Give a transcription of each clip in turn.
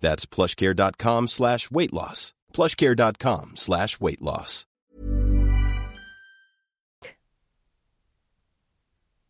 That's plushcare.com slash weight loss. plushcare.com slash weight loss.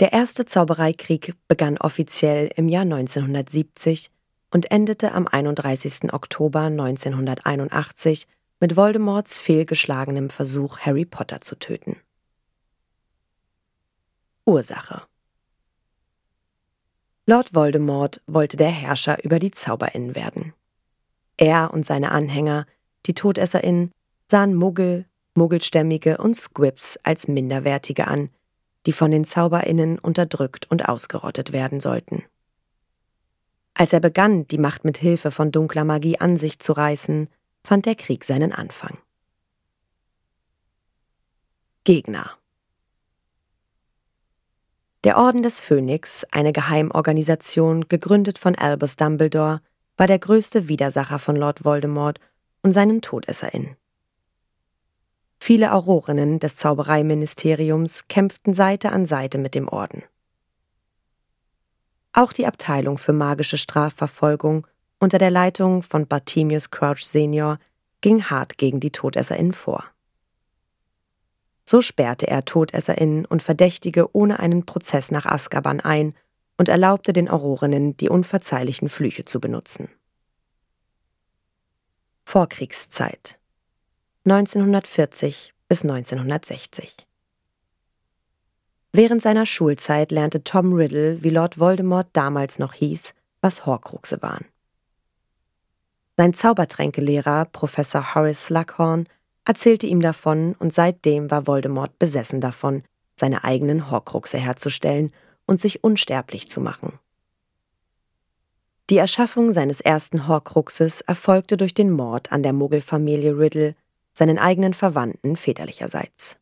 Der erste Zaubereikrieg begann offiziell im Jahr 1970 und endete am 31. Oktober 1981 mit Voldemorts fehlgeschlagenem Versuch, Harry Potter zu töten. Ursache Lord Voldemort wollte der Herrscher über die ZauberInnen werden. Er und seine Anhänger, die TodesserInnen, sahen Muggel, Muggelstämmige und Squibs als Minderwertige an, die von den ZauberInnen unterdrückt und ausgerottet werden sollten. Als er begann, die Macht mit Hilfe von dunkler Magie an sich zu reißen, fand der Krieg seinen Anfang. Gegner der Orden des Phönix, eine Geheimorganisation, gegründet von Albus Dumbledore, war der größte Widersacher von Lord Voldemort und seinen TodesserInnen. Viele Aurorinnen des Zaubereiministeriums kämpften Seite an Seite mit dem Orden. Auch die Abteilung für magische Strafverfolgung unter der Leitung von Bartimius Crouch Senior ging hart gegen die TodesserInnen vor. So sperrte er TodesserInnen und Verdächtige ohne einen Prozess nach Azkaban ein und erlaubte den Aurorinnen, die unverzeihlichen Flüche zu benutzen. Vorkriegszeit 1940 bis 1960 Während seiner Schulzeit lernte Tom Riddle, wie Lord Voldemort damals noch hieß, was Horcruxe waren. Sein Zaubertränkelehrer, Professor Horace Slughorn, erzählte ihm davon und seitdem war Voldemort besessen davon, seine eigenen Horcruxe herzustellen und sich unsterblich zu machen. Die Erschaffung seines ersten Horcruxes erfolgte durch den Mord an der Muggelfamilie Riddle, seinen eigenen Verwandten väterlicherseits.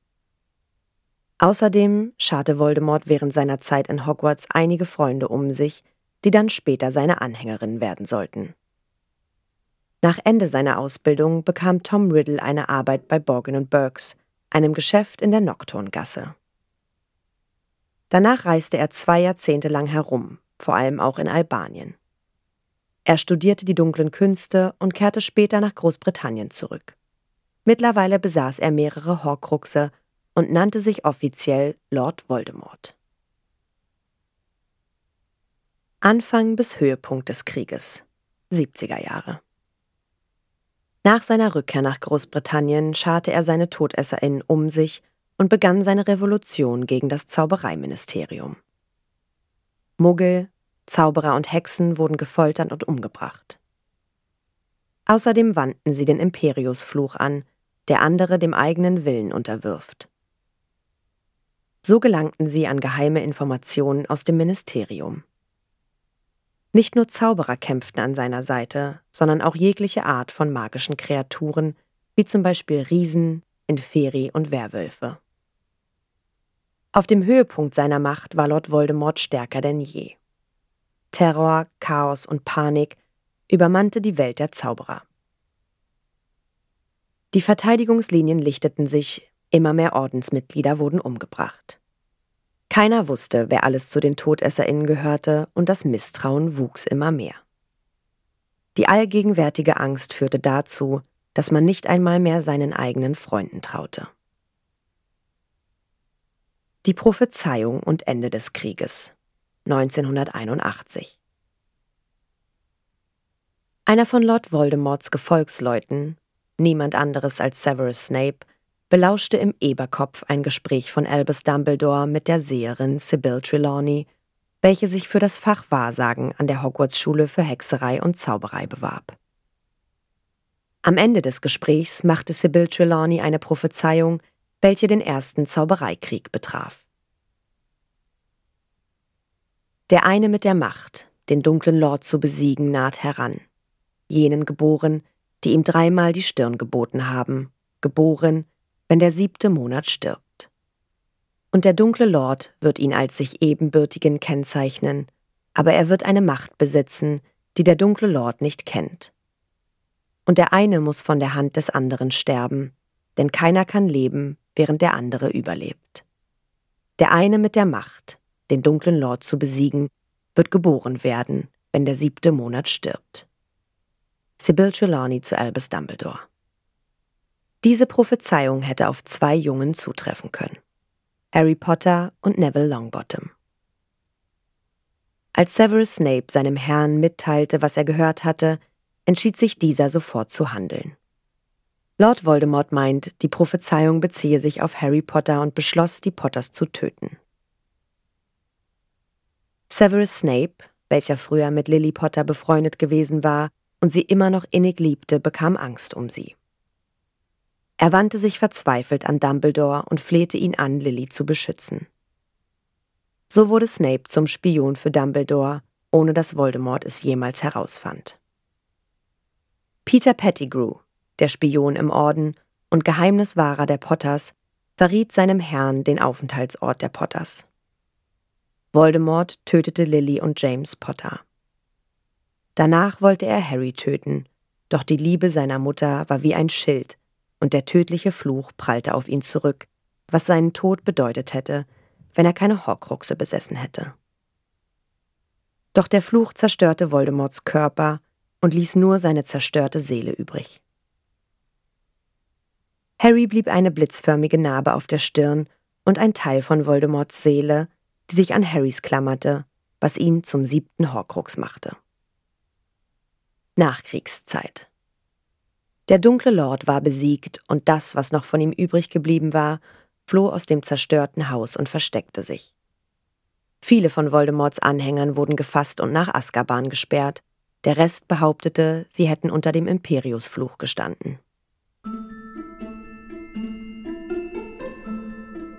Außerdem scharte Voldemort während seiner Zeit in Hogwarts einige Freunde um sich, die dann später seine Anhängerinnen werden sollten. Nach Ende seiner Ausbildung bekam Tom Riddle eine Arbeit bei Borgin Burkes, einem Geschäft in der Nocturngasse. Danach reiste er zwei Jahrzehnte lang herum, vor allem auch in Albanien. Er studierte die dunklen Künste und kehrte später nach Großbritannien zurück. Mittlerweile besaß er mehrere Horcruxe und nannte sich offiziell Lord Voldemort. Anfang bis Höhepunkt des Krieges 70er Jahre nach seiner Rückkehr nach Großbritannien scharte er seine TodesserInnen um sich und begann seine Revolution gegen das Zaubereiministerium. Muggel, Zauberer und Hexen wurden gefoltert und umgebracht. Außerdem wandten sie den Imperiusfluch an, der andere dem eigenen Willen unterwirft. So gelangten sie an geheime Informationen aus dem Ministerium. Nicht nur Zauberer kämpften an seiner Seite, sondern auch jegliche Art von magischen Kreaturen, wie zum Beispiel Riesen, Inferi und Werwölfe. Auf dem Höhepunkt seiner Macht war Lord Voldemort stärker denn je. Terror, Chaos und Panik übermannte die Welt der Zauberer. Die Verteidigungslinien lichteten sich, immer mehr Ordensmitglieder wurden umgebracht. Keiner wusste, wer alles zu den TodesserInnen gehörte, und das Misstrauen wuchs immer mehr. Die allgegenwärtige Angst führte dazu, dass man nicht einmal mehr seinen eigenen Freunden traute. Die Prophezeiung und Ende des Krieges 1981 Einer von Lord Voldemorts Gefolgsleuten, niemand anderes als Severus Snape, belauschte im Eberkopf ein Gespräch von Albus Dumbledore mit der Seherin Sybil Trelawney, welche sich für das Fach Wahrsagen an der Hogwarts-Schule für Hexerei und Zauberei bewarb. Am Ende des Gesprächs machte Sybil Trelawney eine Prophezeiung, welche den ersten Zaubereikrieg betraf. Der eine mit der Macht, den dunklen Lord zu besiegen, naht heran, jenen geboren, die ihm dreimal die Stirn geboten haben, geboren, wenn der siebte Monat stirbt. Und der dunkle Lord wird ihn als sich ebenbürtigen kennzeichnen, aber er wird eine Macht besitzen, die der dunkle Lord nicht kennt. Und der eine muss von der Hand des anderen sterben, denn keiner kann leben, während der andere überlebt. Der eine mit der Macht, den dunklen Lord zu besiegen, wird geboren werden, wenn der siebte Monat stirbt. Sybil Trelawney zu Albus Dumbledore. Diese Prophezeiung hätte auf zwei Jungen zutreffen können. Harry Potter und Neville Longbottom. Als Severus Snape seinem Herrn mitteilte, was er gehört hatte, entschied sich dieser sofort zu handeln. Lord Voldemort meint, die Prophezeiung beziehe sich auf Harry Potter und beschloss, die Potters zu töten. Severus Snape, welcher früher mit Lily Potter befreundet gewesen war und sie immer noch innig liebte, bekam Angst um sie. Er wandte sich verzweifelt an Dumbledore und flehte ihn an, Lily zu beschützen. So wurde Snape zum Spion für Dumbledore, ohne dass Voldemort es jemals herausfand. Peter Pettigrew, der Spion im Orden und Geheimniswahrer der Potters, verriet seinem Herrn den Aufenthaltsort der Potters. Voldemort tötete Lily und James Potter. Danach wollte er Harry töten, doch die Liebe seiner Mutter war wie ein Schild, und der tödliche Fluch prallte auf ihn zurück, was seinen Tod bedeutet hätte, wenn er keine Horcruxe besessen hätte. Doch der Fluch zerstörte Voldemorts Körper und ließ nur seine zerstörte Seele übrig. Harry blieb eine blitzförmige Narbe auf der Stirn und ein Teil von Voldemorts Seele, die sich an Harrys klammerte, was ihn zum siebten Horcrux machte. Nachkriegszeit. Der dunkle Lord war besiegt und das, was noch von ihm übrig geblieben war, floh aus dem zerstörten Haus und versteckte sich. Viele von Voldemorts Anhängern wurden gefasst und nach Azkaban gesperrt, der Rest behauptete, sie hätten unter dem Imperiusfluch gestanden.